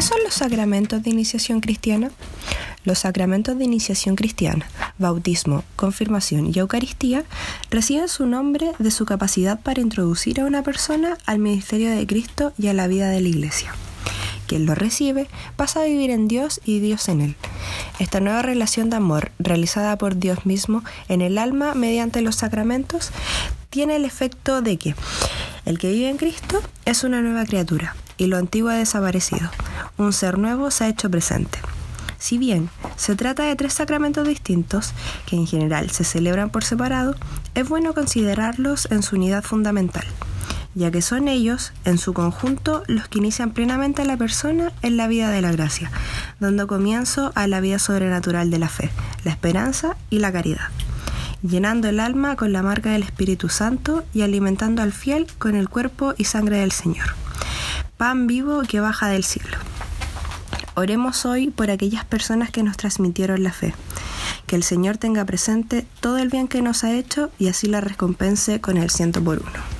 ¿Qué son los sacramentos de iniciación cristiana? Los sacramentos de iniciación cristiana, bautismo, confirmación y Eucaristía, reciben su nombre de su capacidad para introducir a una persona al ministerio de Cristo y a la vida de la Iglesia. Quien lo recibe pasa a vivir en Dios y Dios en él. Esta nueva relación de amor realizada por Dios mismo en el alma mediante los sacramentos tiene el efecto de que el que vive en Cristo es una nueva criatura y lo antiguo ha desaparecido. Un ser nuevo se ha hecho presente. Si bien se trata de tres sacramentos distintos, que en general se celebran por separado, es bueno considerarlos en su unidad fundamental, ya que son ellos, en su conjunto, los que inician plenamente a la persona en la vida de la gracia, dando comienzo a la vida sobrenatural de la fe, la esperanza y la caridad llenando el alma con la marca del Espíritu Santo y alimentando al fiel con el cuerpo y sangre del Señor. Pan vivo que baja del cielo. Oremos hoy por aquellas personas que nos transmitieron la fe. Que el Señor tenga presente todo el bien que nos ha hecho y así la recompense con el ciento por uno.